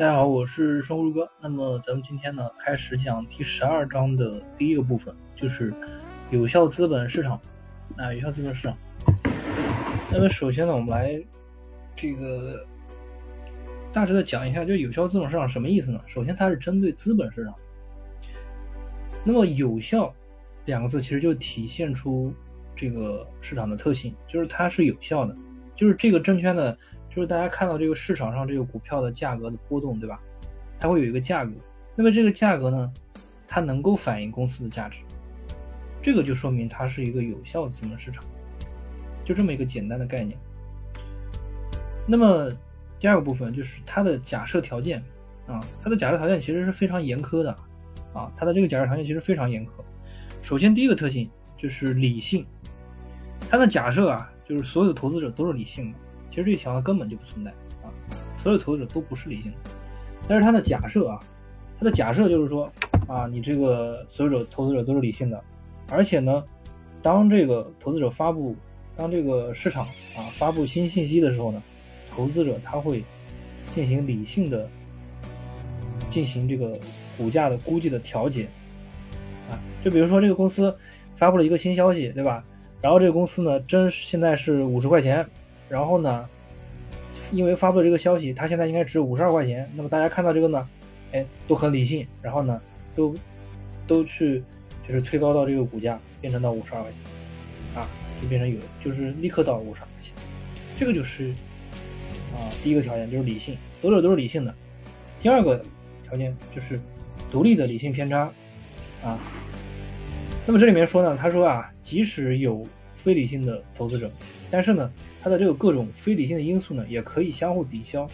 大家好，我是生物哥。那么咱们今天呢，开始讲第十二章的第一个部分，就是有效资本市场。啊，有效资本市场。那么首先呢，我们来这个大致的讲一下，就有效资本市场什么意思呢？首先，它是针对资本市场。那么有效两个字其实就体现出这个市场的特性，就是它是有效的，就是这个证券的。就是大家看到这个市场上这个股票的价格的波动，对吧？它会有一个价格，那么这个价格呢，它能够反映公司的价值，这个就说明它是一个有效的资本市场，就这么一个简单的概念。那么第二个部分就是它的假设条件啊，它的假设条件其实是非常严苛的啊，它的这个假设条件其实非常严苛。首先第一个特性就是理性，它的假设啊，就是所有的投资者都是理性的。其实这个情况根本就不存在啊，所有投资者都不是理性的。但是他的假设啊，他的假设就是说啊，你这个所有者投资者都是理性的，而且呢，当这个投资者发布，当这个市场啊发布新信息的时候呢，投资者他会进行理性的进行这个股价的估计的调节啊，就比如说这个公司发布了一个新消息，对吧？然后这个公司呢，真现在是五十块钱。然后呢，因为发布这个消息，它现在应该值五十二块钱。那么大家看到这个呢，哎，都很理性。然后呢，都都去就是推高到这个股价，变成到五十二块钱，啊，就变成有，就是立刻到五十二块钱。这个就是啊，第一个条件就是理性，投资者都是理性的。第二个条件就是独立的理性偏差啊。那么这里面说呢，他说啊，即使有非理性的投资者。但是呢，它的这个各种非理性的因素呢，也可以相互抵消，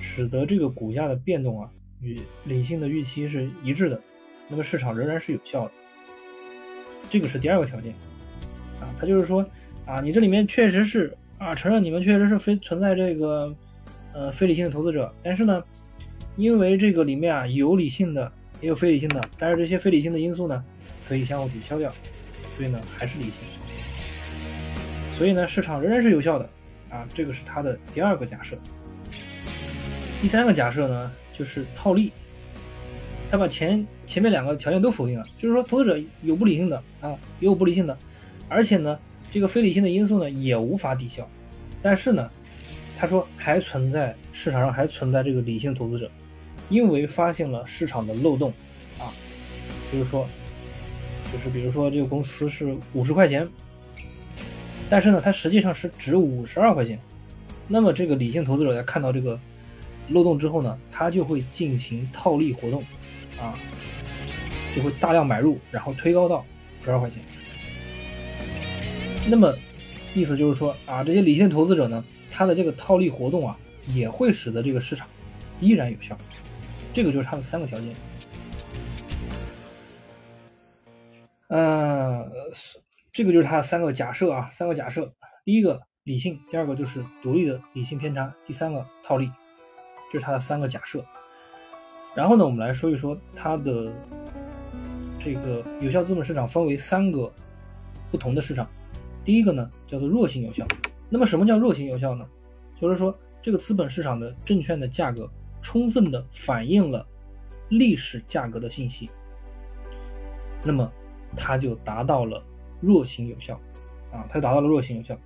使得这个股价的变动啊与理性的预期是一致的，那么市场仍然是有效的。这个是第二个条件啊，它就是说啊，你这里面确实是啊，承认你们确实是非存在这个呃非理性的投资者，但是呢，因为这个里面啊有理性的也有非理性的，但是这些非理性的因素呢可以相互抵消掉，所以呢还是理性。所以呢，市场仍然是有效的，啊，这个是它的第二个假设。第三个假设呢，就是套利，他把前前面两个条件都否定了，就是说投资者有不理性的啊，也有不理性的，而且呢，这个非理性的因素呢也无法抵消，但是呢，他说还存在市场上还存在这个理性投资者，因为发现了市场的漏洞，啊，就是说，就是比如说这个公司是五十块钱。但是呢，它实际上是值五十二块钱。那么这个理性投资者在看到这个漏洞之后呢，他就会进行套利活动，啊，就会大量买入，然后推高到十二块钱。那么意思就是说啊，这些理性投资者呢，他的这个套利活动啊，也会使得这个市场依然有效。这个就是它的三个条件。嗯。这个就是它的三个假设啊，三个假设。第一个理性，第二个就是独立的理性偏差，第三个套利，这是它的三个假设。然后呢，我们来说一说它的这个有效资本市场分为三个不同的市场。第一个呢叫做弱性有效。那么什么叫弱性有效呢？就是说这个资本市场的证券的价格充分的反映了历史价格的信息，那么它就达到了。弱性有效，啊，它达到了弱性有效。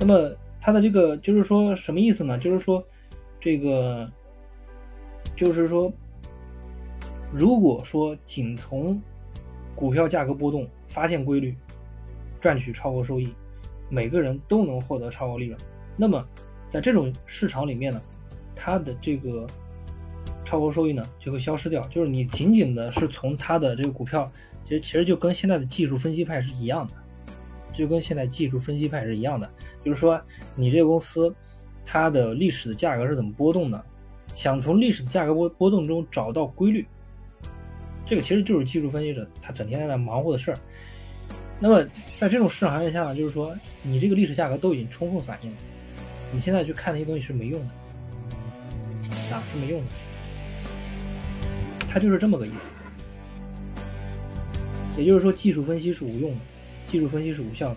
那么它的这个就是说什么意思呢？就是说，这个就是说，如果说仅从股票价格波动发现规律，赚取超额收益，每个人都能获得超额利润，那么在这种市场里面呢，它的这个超额收益呢就会消失掉。就是你仅仅的是从它的这个股票。其实，其实就跟现在的技术分析派是一样的，就跟现在技术分析派是一样的。就是说，你这个公司，它的历史的价格是怎么波动的？想从历史的价格波波动中找到规律，这个其实就是技术分析者他整天在那忙活的事儿。那么，在这种市场行情下呢，就是说，你这个历史价格都已经充分反映了，你现在去看那些东西是没用的，啊，是没用的。它就是这么个意思。也就是说，技术分析是无用的，技术分析是无效的。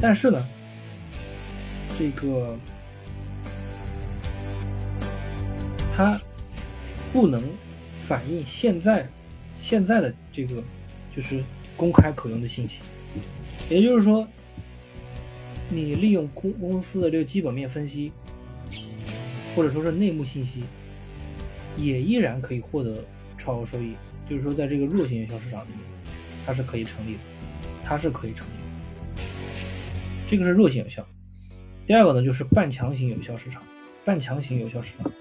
但是呢，这个它不能反映现在现在的这个就是公开可用的信息，也就是说，你利用公公司的这个基本面分析，或者说是内幕信息，也依然可以获得超额收益。就是说，在这个弱性有效市场里面，它是可以成立的，它是可以成立的。这个是弱性有效。第二个呢，就是半强型有效市场。半强型有效市场，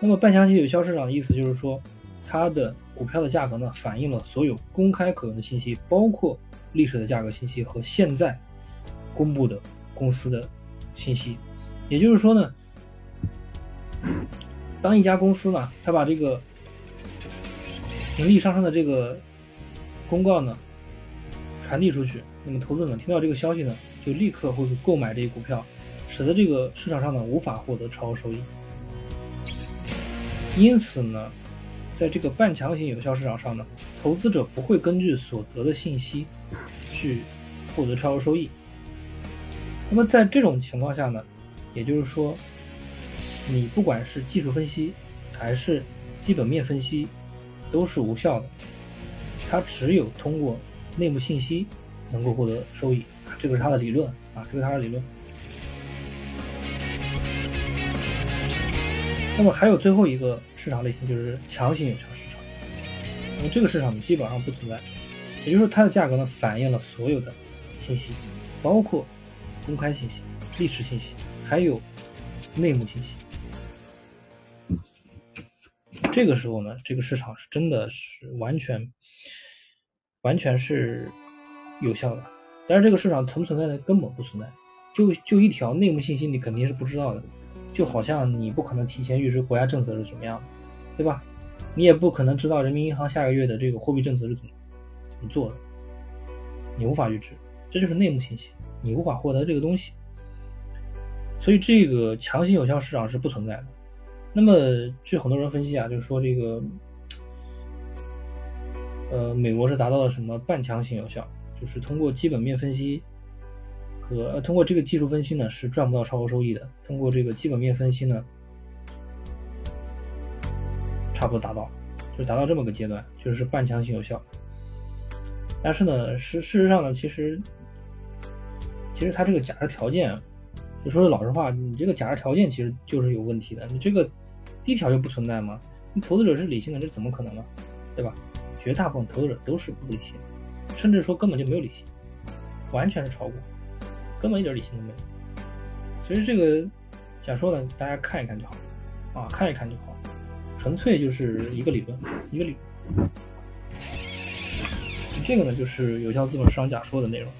那么半强型有效市场的意思就是说，它的股票的价格呢，反映了所有公开可用的信息，包括历史的价格信息和现在公布的公司的信息。也就是说呢，当一家公司呢，它把这个盈利上升的这个公告呢传递出去，那么投资者听到这个消息呢，就立刻会购买这些股票。使得这个市场上呢无法获得超额收益，因此呢，在这个半强型有效市场上呢，投资者不会根据所得的信息去获得超额收益。那么在这种情况下呢，也就是说，你不管是技术分析还是基本面分析都是无效的，它只有通过内部信息能够获得收益，这个是它的理论。啊，这个是它的理论。那么还有最后一个市场类型就是强行有效市场，那么这个市场呢基本上不存在，也就是说它的价格呢反映了所有的信息，包括公开信息、历史信息，还有内幕信息。这个时候呢，这个市场是真的是完全完全是有效的，但是这个市场存不存在的？根本不存在，就就一条内幕信息你肯定是不知道的。就好像你不可能提前预知国家政策是怎么样的，对吧？你也不可能知道人民银行下个月的这个货币政策是怎么怎么做的，你无法预知，这就是内幕信息，你无法获得这个东西。所以这个强行有效市场是不存在的。那么据很多人分析啊，就是说这个，呃，美国是达到了什么半强行有效，就是通过基本面分析。和通过这个技术分析呢，是赚不到超额收益的。通过这个基本面分析呢，差不多达到，就达到这么个阶段，就是半强行有效。但是呢，事事实上呢，其实其实它这个假设条件，就说句老实话，你这个假设条件其实就是有问题的。你这个第一条就不存在吗？你投资者是理性的，这怎么可能呢？对吧？绝大部分投资者都是不理性，甚至说根本就没有理性，完全是炒股。根本一点理性都没有，所以这个假说呢，大家看一看就好，啊，看一看就好，纯粹就是一个理论，一个理。这个呢，就是有效资本市场假说的内容。